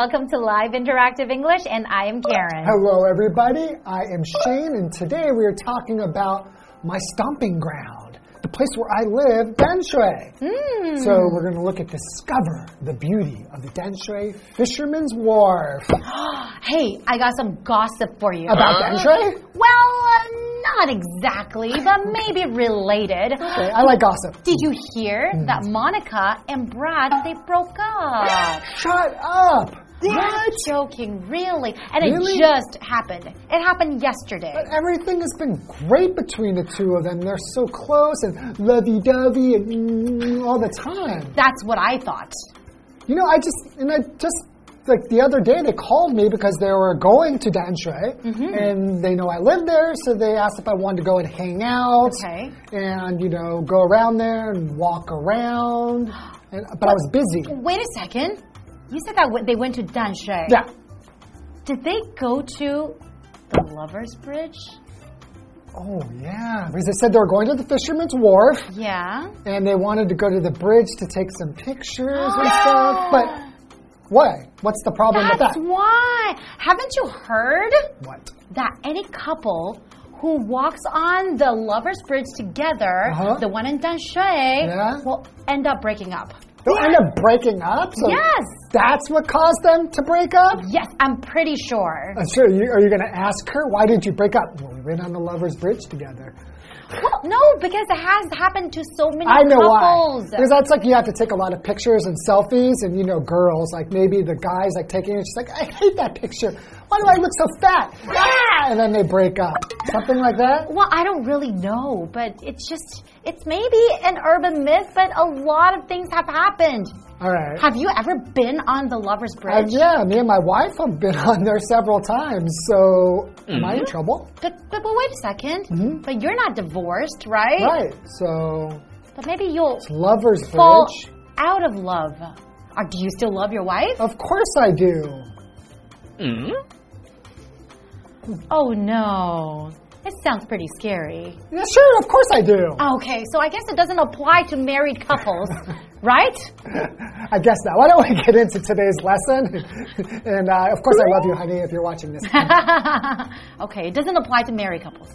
welcome to Live Interactive English, and I am Karen. Hello, everybody. I am Shane, and today we are talking about my stomping ground, the place where I live, Danshui. Hmm. So we're going to look at discover the beauty of the Danshui Fisherman's Wharf. Hey, I got some gossip for you. About Danshui? Well, uh, not exactly, but maybe related. Okay, I like gossip. Did you hear that Monica and Brad they broke up? Shut up. You're What? joking, really? And Really? it just happened. It happened yesterday. But everything has been great between the two of them. They're so close and lovey dovey and mm, all the time. That's what I thought. You know, I just and I just like the other day they called me because they were going to Danshui Mm-hmm. and they know I live there, so they asked if I wanted to go and hang out Okay. and you know go around there and walk around. And, but I was busy. Wait a second. You said that w- they went to Danshui. Yeah. Did they go to the Lovers Bridge? Oh yeah, because they said they were going to the Fisherman's Wharf Yeah. and they wanted to go to the bridge to take some pictures and stuff. But what? What's the problem with that? That's why. Haven't you heard What? that any couple who walks on the Lovers Bridge together, Uh-huh. the one in Danshui, Yeah. will end up breaking up? They'll end up breaking up. So Yes. That's what caused them to break up. Yes, I'm pretty sure. I'm sure. You, are you going to ask her why did you break up? Well, we went on the lovers' bridge together. Well, no, because it has happened to so many I know couples. why. Because that's like you have to take a lot of pictures and selfies, and you know, girls like maybe the guys like taking it. She's like, I hate that picture. Why do I look so fat? Ah! And then they break up. Something like that. Well, I don't really know, but it's just, it's maybe an urban myth, but a lot of things have happened. All right. Have you ever been on the Lovers Uh, Bridge? yeah, me and my wife have been on there several times. So, am I in mm-hmm. trouble? But, but, but wait a 2nd mm-hmm. But you're not divorced, right? Right. So, But maybe you'll lovers' fall bridge. out of love. Or do you still love your wife? Of course I do. Mm-hmm. Oh no. It sounds pretty scary. Yeah, sure. Of course I do. Okay, so I guess it doesn't apply to married couples, right? I guess not. Why don't we get into today's lesson? and uh, of course, I love you, honey, if you're watching this. okay, it doesn't apply to married couples.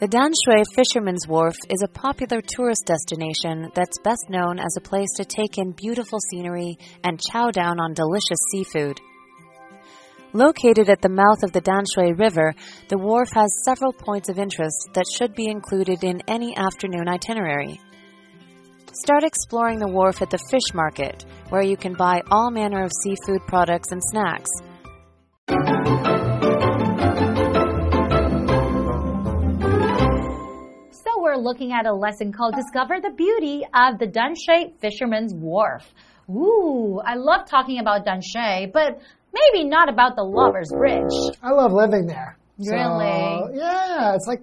The Danshui Fisherman's Wharf is a popular tourist destination that's best known as a place to take in beautiful scenery and chow down on delicious seafood. Located at the mouth of the Danshui River, the wharf has several points of interest that should be included in any afternoon itinerary. Start exploring the wharf at the fish market, where you can buy all manner of seafood products and snacks. We're looking at a lesson called Discover the Beauty of the Danshui Fisherman's Wharf. Ooh, I love talking about Danshui, but maybe not about the Lover's Bridge. I love living there. So, Really? yeah, it's like,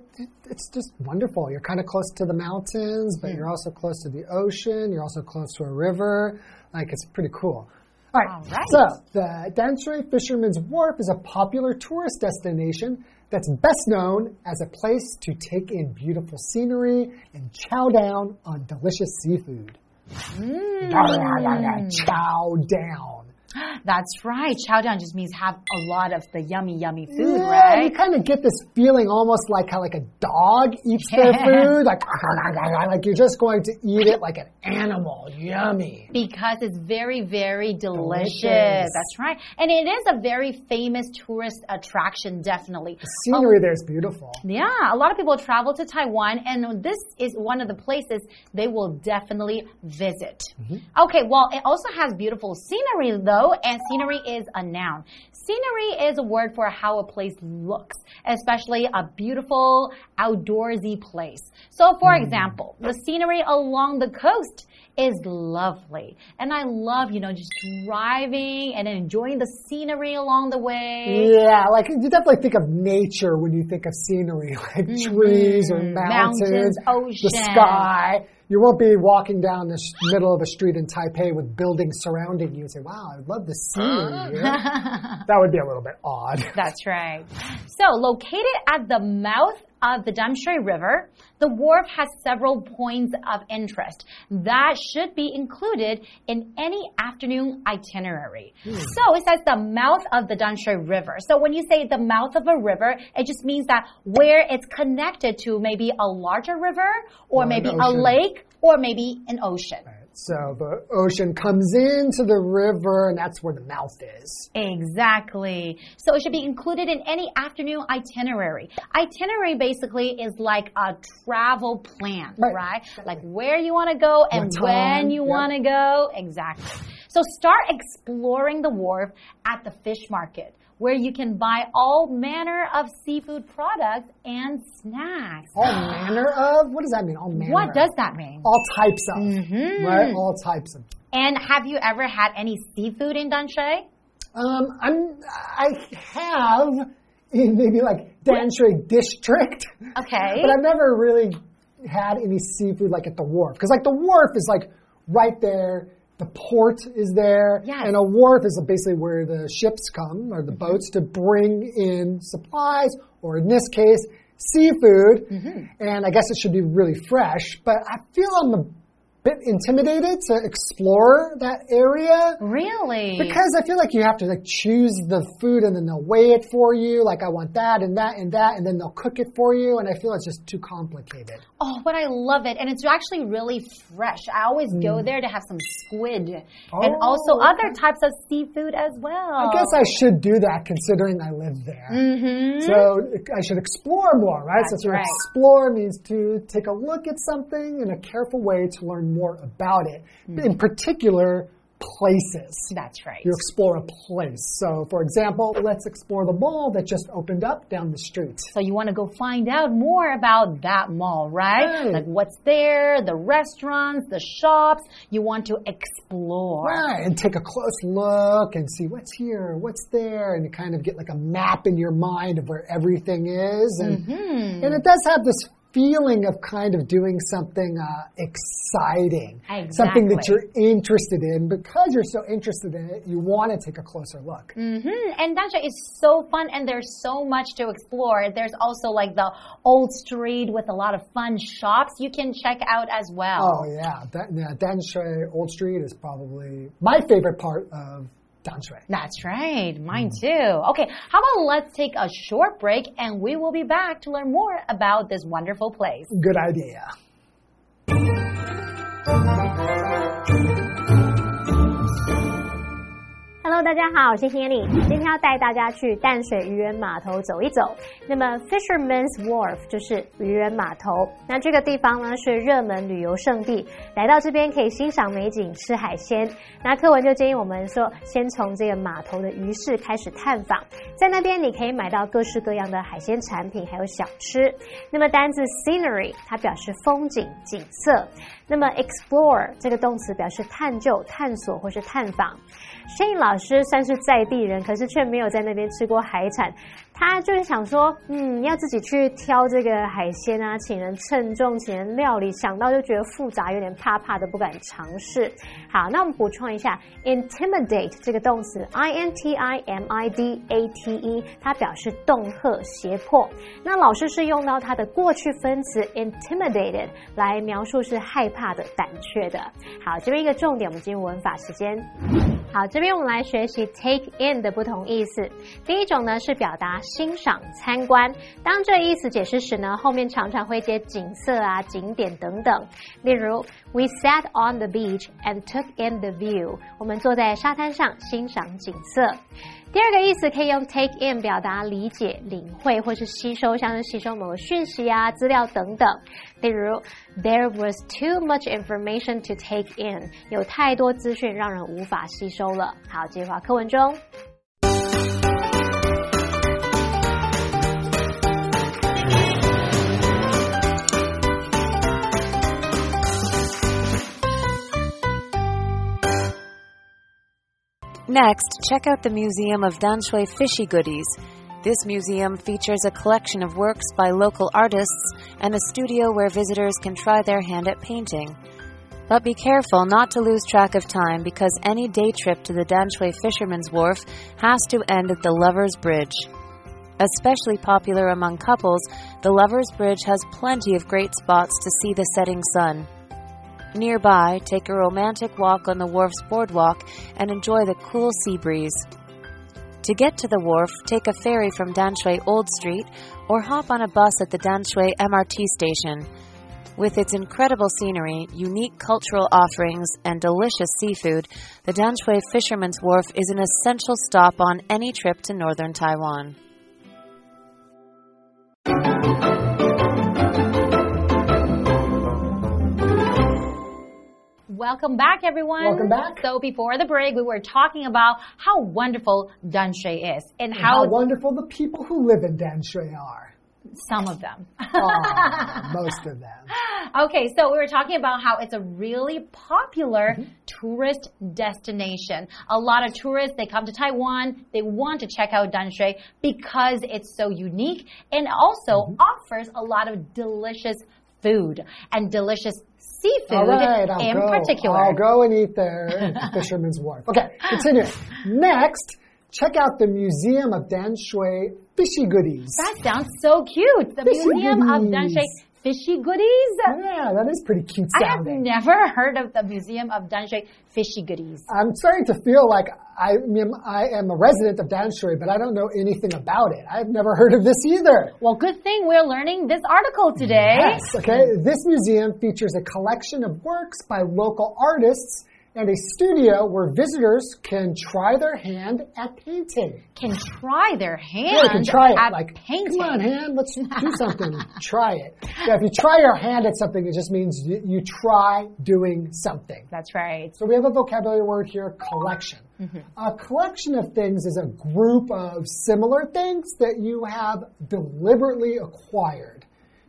it's just wonderful. You're kind of close to the mountains, but you're also close to the ocean. You're also close to a river. Like, it's pretty cool. All right. All right. So, the Danshui Fisherman's Wharf is a popular tourist destination that's best known as a place to take in beautiful scenery and chow down on delicious seafood. Mm. Chow down. That's right. Chow down just means have a lot of the yummy, yummy food, Yeah, you kind of get this feeling almost like how like a dog eats their food, like like you're just going to eat it like an animal. Yummy. Because it's very, very delicious. Delicious. That's right. And it is a very famous tourist attraction, definitally. Scenery oh. there is beautiful. Yeah, a lot of people travel to Taiwan, and this is one of the places they will definitely visit. Mm-hmm. Okay, well, it also has beautiful scenery, though. And scenery is a noun. Scenery is a word for how a place looks, especially a beautiful outdoorsy place. So, for mm-hmm. example, the scenery along the coast is lovely. And I love, you know, just driving and enjoying the scenery along the way. Yeah, like you definitely think of nature when you think of scenery, like mm-hmm. trees or mountains, Mountains, the sky. You won't be walking down the middle of a street in Taipei with buildings surrounding you and say, wow, I'd love the scenery ah. here. that would be a little bit odd. That's right. So, located at the mouth of the Danshui River, the wharf has several points of interest that should be included in any afternoon itinerary. Hmm. So, it says the mouth of the Danshui River. So, when you say the mouth of a river, it just means that where it's connected to maybe a larger river or, Or maybe a lake or maybe an ocean. So the ocean comes into the river, and that's where the mouth is. Exactly. So it should be included in any afternoon itinerary. Itinerary basically is like a travel plan, right? Right. Like where you want to go and when you yep. want to go. Exactly. So start exploring the wharf at the fish market where you can buy all manner of seafood products and snacks. All manner of? What does that mean? All manner What does that mean? All types of. Mm-hmm. Right? All types of. And have you ever had any seafood in Danshui? Um, I'm, I have in maybe like Danshui district. Okay. But I've never really had any seafood like at the wharf. Because like the wharf is like right there. The port is there. Yes. And a wharf is basically where the ships come or the Mm-hmm. boats to bring in supplies or in this case, seafood. Mm-hmm. And I guess it should be really fresh. But I feel I'm a bit intimidated to explore that area. Really? Because I feel like you have to like choose the food and then they'll weigh it for you. Like I want that and that and that, and then they'll cook it for you. And I feel it's just too complicated. Oh, but I love it. And it's actually really fresh. I always Hmm. go there to have some squid and Oh, also okay. other types of seafood as well. I guess I should do that considering I live there. Mm-hmm. So I should explore more, right? That's so to right. explore means to take a look at something in a careful way to learn more about it. Hmm. In particular, places. That's right. You explore a place. So, for example, let's explore the mall that just opened up down the street. So you want to go find out more about that mall, right? Right. Like what's there, the restaurants, the shops. You want to explore. Right, and take a close look and see what's here, what's there, and you kind of get like a map in your mind of where everything is. And, Mm-hmm. and it does have this feeling of kind of doing something uh, exciting, something that you're interested in. Because you're so interested in it, you want to take a closer look. Mm-hmm. And Danshui is so fun, and there's so much to explore. There's also like the old street with a lot of fun shops you can check out as well. Oh yeah, that, yeah, Old Street is probably my favorite part of Danshui. That's right. Mine mm. too. Okay, how about let's take a short break and we will be back to learn more about this wonderful place. Good idea. Hello，大家好，我是 Hanny，今天要带大家去淡水渔人码头走一走。那么 Fisherman's Wharf 就是渔人码头，那这个地方呢是热门旅游胜地，来到这边可以欣赏美景、吃海鲜。那课文就建议我们说，先从这个码头的鱼市开始探访，在那边你可以买到各式各样的海鲜产品，还有小吃。那么单字 scenery 它表示风景、景色，那么 explore 这个动词表示探究、探索或是探访。Shane 老师算是在地人，可是却没有在那边吃过海产。他就是想说，嗯，要自己去挑这个海鲜啊，请人称重，请人料理，想到就觉得复杂，有点怕怕的，不敢尝试。好，那我们补充一下，intimidate 这个动词，i n t i m i d a t e，它表示恫吓、胁迫。那老师是用到它的过去分词 intimidated 来描述是害怕的、胆怯的。好，这边一个重点，我们进入文法时间。好，这边我们来学习 take in 的不同意思。第一种呢是表达欣赏、参观。当这意思解释时呢，后面常常会接景色啊、景点等等。例如，We sat on the beach and took in the view。我们坐在沙滩上欣赏景色。第二个意思可以用 take in 表达理解、领会或是吸收，像是吸收某个讯息啊、资料等等。例如，There was too much information to take in，有太多资讯让人无法吸收了。好，接话课文中。Next, check out the Museum of Danshui Fishy Goodies. This museum features a collection of works by local artists and a studio where visitors can try their hand at painting. But be careful not to lose track of time because any day trip to the Danshui Fisherman's Wharf has to end at the Lover's Bridge. Especially popular among couples, the Lover's Bridge has plenty of great spots to see the setting sun. Nearby, take a romantic walk on the wharf's boardwalk and enjoy the cool sea breeze. To get to the wharf, take a ferry from Danshui Old Street or hop on a bus at the Danshui MRT station. With its incredible scenery, unique cultural offerings, and delicious seafood, the Danshui Fisherman's Wharf is an essential stop on any trip to northern Taiwan. Welcome back, everyone. Welcome back. So before the break, we were talking about how wonderful Danshui is and, And how, how wonderful the people who live in Danshui are. some of them. Most of them. Okay, so we were talking about how it's a really popular Mm-hmm. tourist destination. A lot of tourists, they come to Taiwan, they want to check out Danshui because it's so unique and also Mm-hmm. offers a lot of delicious food and delicious seafood All right, I'll in go. particular. I'll go and eat there at the Fisherman's Wharf. Okay, continuing. Next, check out the Museum of Dan Shui Fishy Goodies. That sounds so cute. The Fishy Museum of Dan Danshui Fishy Goodies. Yeah, that is pretty cute sounding. I have never heard of the Museum of Danshui Fishy Goodies. I'm starting to feel like I am, I am a resident of Danshui, but I don't know anything about it. I've never heard of this either. Well, good thing we're learning this article today. Yes, okay. This museum features a collection of works by local artists and a studio where visitors can try their hand at painting. Can try their hand Yeah, can try it. at like, painting. come on, hand, let's do something. try it. Yeah, if you try your hand at something, it just means you, you try doing something. That's right. So we have a vocabulary word here, collection. Mm-hmm. A collection of things is a group of similar things that you have deliberately acquired,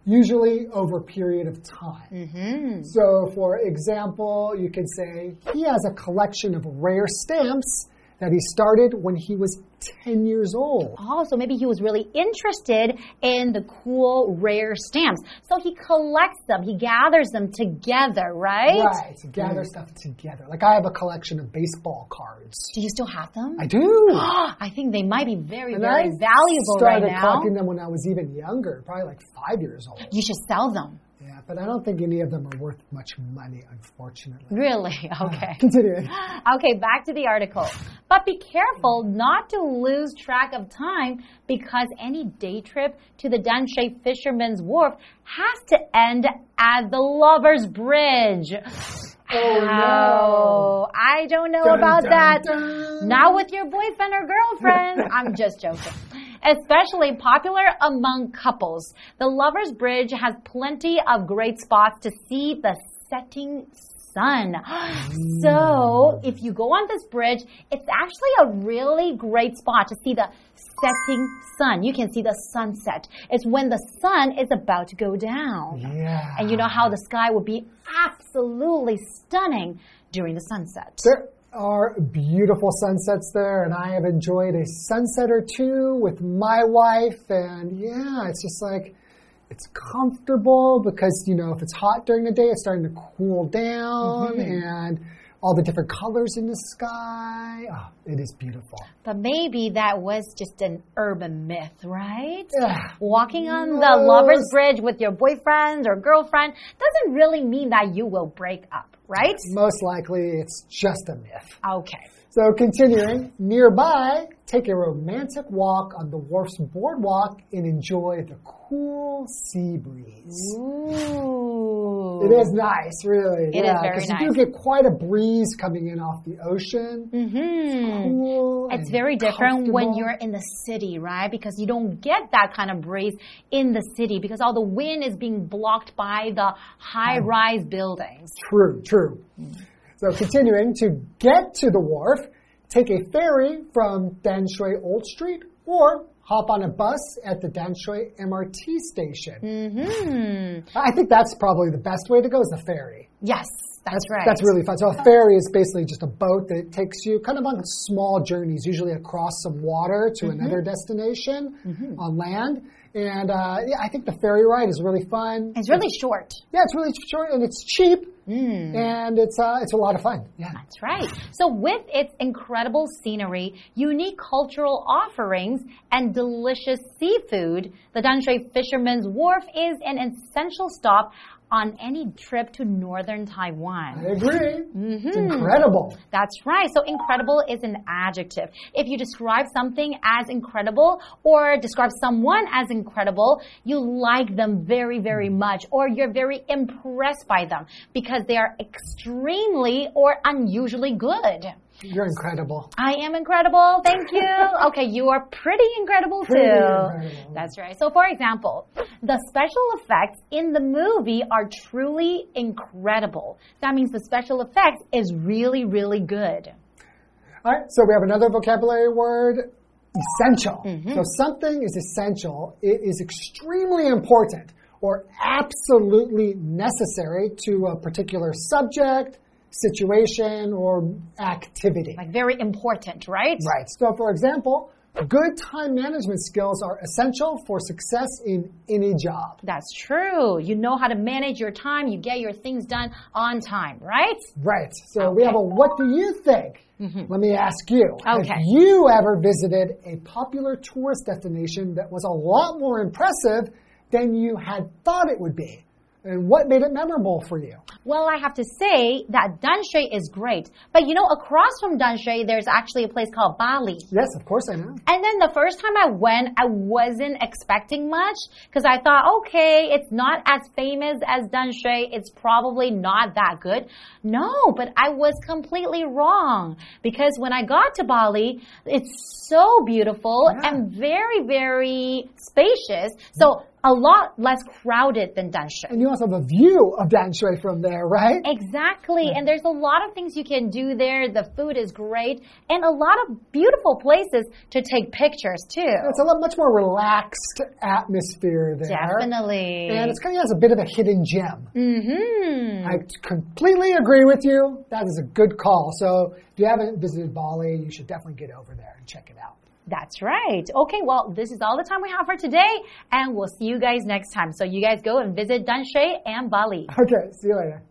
usually over a period of time. Mm-hmm. So, for example, you could say he has a collection of rare stamps that he started when he was 10 years old. Oh, so maybe he was really interested in the cool, rare stamps. So he collects them, he gathers them together, right? Right, to gather mm. stuff together. Like I have a collection of baseball cards. Do you still have them? I do. I think they might be very, And very I valuable right now. started collecting them when I was even younger, probably like five years old. You should sell them. But I don't think any of them are worth much money, unfortunately. Really? Okay. Continuing. Okay, back to the article. But be careful not to lose track of time because any day trip to the Danshui Fisherman's Wharf has to end at the Lover's Bridge. Oh, no. I don't know Dun, about dun, that. dun. Not with your boyfriend or girlfriend. I'm just joking. Especially popular among couples. The Lover's Bridge has plenty of great spots to see the setting sun. So, mm. if you go on this bridge, it's actually a really great spot to see the setting sun. You can see the sunset. It's when the sun is about to go down. Yeah. And you know how the sky would be absolutely stunning during the sunset. There are beautiful sunsets there, and I have enjoyed a sunset or two with my wife, and yeah, it's just like it's comfortable because you know if it's hot during the day, it's starting to cool down, mm-hmm. and all the different colors in the sky. Oh, it is beautiful. But maybe that was just an urban myth, right? Yeah. Walking on the lover's bridge with your boyfriend or girlfriend doesn't really mean that you will break up, right? Most likely, it's just a myth. Okay. So continuing, nearby, take a romantic walk on the wharf's boardwalk and enjoy the cool sea breeze. Ooh. It is nice, really. It is yeah, very because you do get quite a breeze coming in off the ocean. Mm-hmm. Cool. It's and very different when you're in the city, right? Because you don't get that kind of breeze in the city because all the wind is being blocked by the high rise buildings. True, true. So continuing to get to the wharf, take a ferry from Danshui Old Street or hop on a bus at the Danshui MRT station. Mm-hmm. I think that's probably the best way to go is the ferry. Yes, that's, right. That's really fun. So a ferry is basically just a boat that takes you kind of on small journeys, usually across some water to Mm-hmm. another destination on land. And uh, yeah, I think the ferry ride is really fun. It's really short. Yeah, it's really short and it's cheap, Mm. and it's uh, it's a lot of fun. Yeah. That's right. So, with its incredible scenery, unique cultural offerings, and delicious seafood, the Danshui Fisherman's Wharf is an essential stop on any trip to northern Taiwan. I agree. Mm-hmm. It's incredible. That's right. So incredible is an adjective. If you describe something as incredible or describe someone as incredible, you like them very, very much or you're very impressed by them because they are extremely or unusually good. You're incredible. I am incredible. Thank you. Okay, you are pretty incredible too. Incredible. That's right. So, for example, the special effects in the movie are truly incredible. That means the special effects is really, really good. All right, so we have another vocabulary word essential. Mm-hmm. So something is essential, it is extremely important or absolutely necessary to a particular subject, situation, or activity. Like very important, right? Right. So, for example, good time management skills are essential for success in any job. That's true. You know how to manage your time, you get your things done on time, right? Right. So we have a what do you think? Mm-hmm. Let me ask you. Okay. Have. You ever visited a popular tourist destination that was a lot more impressive than you had thought it would be? And what made it memorable for you? Well, I have to say that Danshui is great. But you know, across from Danshui, there's actually a place called Bali. Yes, of course I know. And then the first time I went, I wasn't expecting much because I thought, okay, it's not as famous as Danshui. It's probably not that good. No, but I was completely wrong because when I got to Bali, it's so beautiful Yeah. and very, very spacious. So a lot less crowded than Danshui. And you also have a view of Danshui from there, right? Exactly. And there's a lot of things you can do there. The food is great and a lot of beautiful places to take pictures too. It's a lot much more relaxed atmosphere there. Definitely. And it's kind of has a bit of a hidden gem. Mm-hmm. I completely agree with you. That is a good call. So if you haven't visited Bali, you should definitely get over there and check it out. That's right. Okay, well, this is all the time we have for today, and we'll see you guys next time. So you guys go and visit Danshui and Bali. Okay, see you later.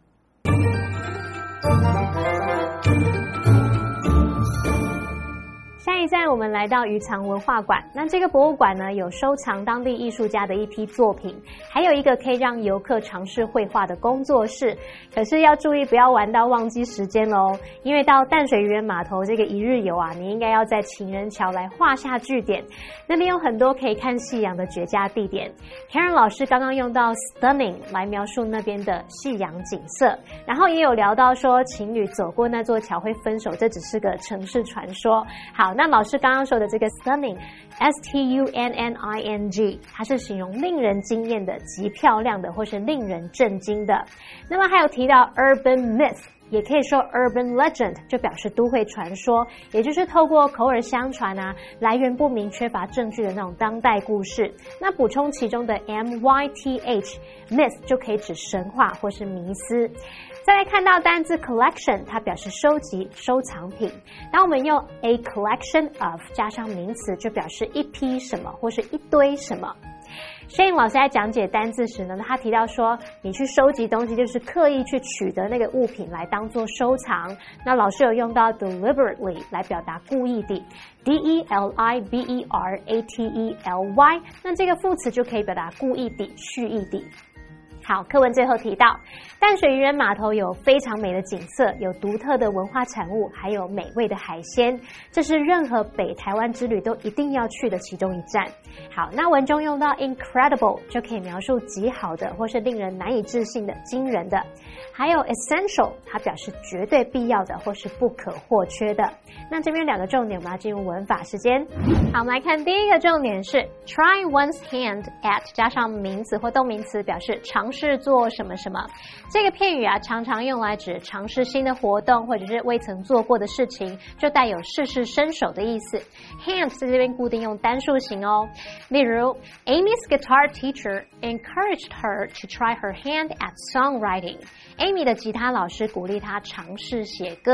现在，我们来到渔场文化馆。那这个博物馆呢，有收藏当地艺术家的一批作品，还有一个可以让游客尝试绘画的工作室。可是要注意，不要玩到忘记时间喽，因为到淡水渔人码头这个一日游啊，你应该要在情人桥来画下句点。那边有很多可以看夕阳的绝佳地点。Karen 老师刚刚用到 stunning 来描述那边的夕阳景色，然后也有聊到说情侣走过那座桥会分手，这只是个城市传说。好，那老师刚刚说的这个 stunning，s t u n n i n g，它是形容令人惊艳的、极漂亮的，或是令人震惊的。那么还有提到 urban myth。也可以说 urban legend，就表示都会传说，也就是透过口耳相传啊，来源不明、缺乏证据的那种当代故事。那补充其中的 m y t h myth 就可以指神话或是迷思。再来看到单字 collection，它表示收集、收藏品。当我们用 a collection of 加上名词，就表示一批什么或是一堆什么。摄影老师在讲解单字时呢，他提到说，你去收集东西就是刻意去取得那个物品来当做收藏。那老师有用到 deliberately 来表达故意的，d e l i b e r a t e l y，那这个副词就可以表达故意的、蓄意的。好，课文最后提到，淡水渔人码头有非常美的景色，有独特的文化产物，还有美味的海鲜，这是任何北台湾之旅都一定要去的其中一站。好，那文中用到 incredible 就可以描述极好的，或是令人难以置信的、惊人的。还有 essential，它表示绝对必要的或是不可或缺的。那这边两个重点，我们要进入文法时间。好，我们来看第一个重点是 try one's hand at 加上名词或动名词，表示尝试做什么什么。这个片语啊，常常用来指尝试新的活动或者是未曾做过的事情，就带有试试身手的意思。Hands 在这边固定用单数型哦。例如，Amy's guitar teacher encouraged her to try her hand at songwriting。Amy 的吉他老师鼓励她尝试写歌。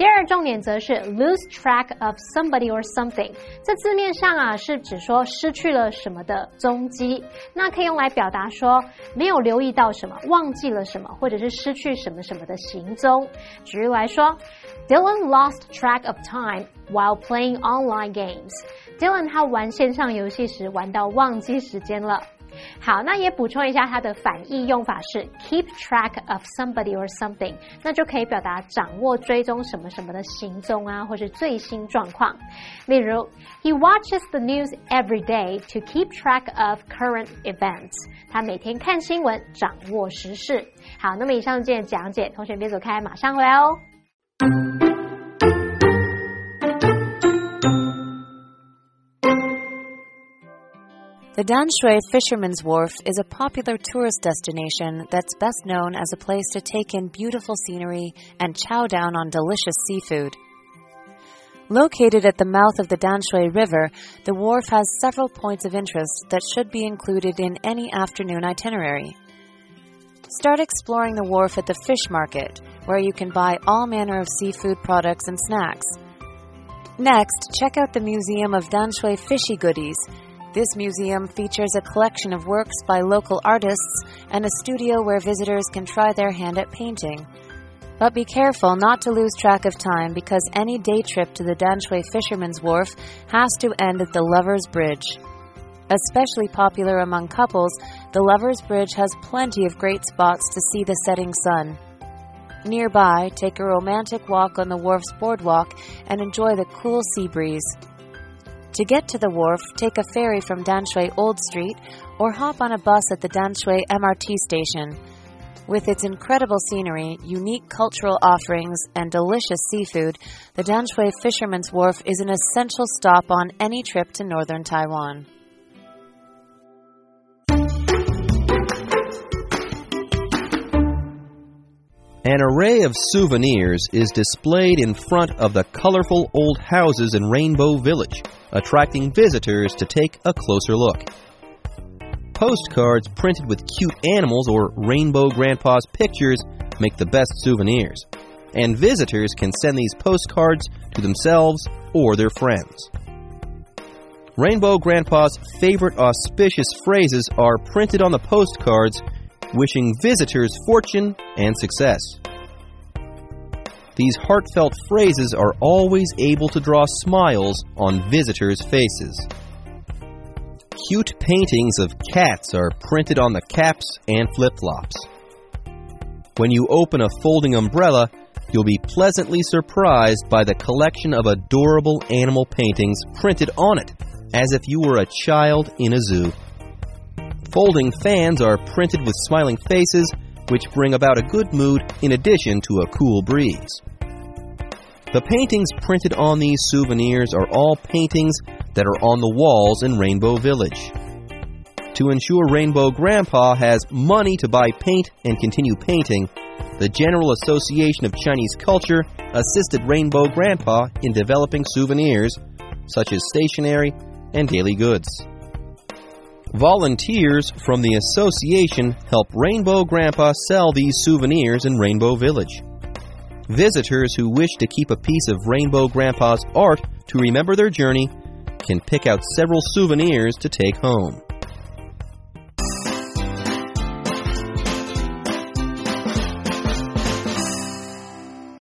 第二重点则是 lose track of somebody or something，这字面上啊是指说失去了什么的踪迹，那可以用来表达说没有留意到什么，忘记了什么，或者是失去什么什么的行踪。举例来说，Dylan lost track of time while playing online games。Dylan 他玩线上游戏时玩到忘记时间了。好，那也补充一下，它的反义用法是 keep track of somebody or something，那就可以表达掌握、追踪什么什么的行踪啊，或是最新状况。例如，He watches the news every day to keep track of current events。他每天看新闻，掌握时事。好，那么以上这件讲解，同学别走开，马上回来哦。The Danshui Fisherman's Wharf is a popular tourist destination that's best known as a place to take in beautiful scenery and chow down on delicious seafood. Located at the mouth of the Danshui River, the wharf has several points of interest that should be included in any afternoon itinerary. Start exploring the wharf at the fish market, where you can buy all manner of seafood products and snacks. Next, check out the Museum of Danshui Fishy Goodies, this museum features a collection of works by local artists and a studio where visitors can try their hand at painting. But be careful not to lose track of time because any day trip to the Danshui Fisherman's Wharf has to end at the Lover's Bridge. Especially popular among couples, the Lover's Bridge has plenty of great spots to see the setting sun. Nearby, take a romantic walk on the wharf's boardwalk and enjoy the cool sea breeze. To get to the wharf, take a ferry from Danshui Old Street or hop on a bus at the Danshui MRT station. With its incredible scenery, unique cultural offerings, and delicious seafood, the Danshui Fisherman's Wharf is an essential stop on any trip to northern Taiwan. An array of souvenirs is displayed in front of the colorful old houses in Rainbow Village, attracting visitors to take a closer look. Postcards printed with cute animals or Rainbow Grandpa's pictures make the best souvenirs, and visitors can send these postcards to themselves or their friends. Rainbow Grandpa's favorite auspicious phrases are printed on the postcards wishing visitors fortune and success. These heartfelt phrases are always able to draw smiles on visitors' faces. Cute paintings of cats are printed on the caps and flip flops. When you open a folding umbrella, you'll be pleasantly surprised by the collection of adorable animal paintings printed on it, as if you were a child in a zoo. Folding fans are printed with smiling faces, which bring about a good mood in addition to a cool breeze. The paintings printed on these souvenirs are all paintings that are on the walls in Rainbow Village. To ensure Rainbow Grandpa has money to buy paint and continue painting, the General Association of Chinese Culture assisted Rainbow Grandpa in developing souvenirs such as stationery and daily goods. Volunteers from the association help Rainbow Grandpa sell these souvenirs in Rainbow Village. Visitors who wish to keep a piece of Rainbow Grandpa's art to remember their journey can pick out several souvenirs to take home.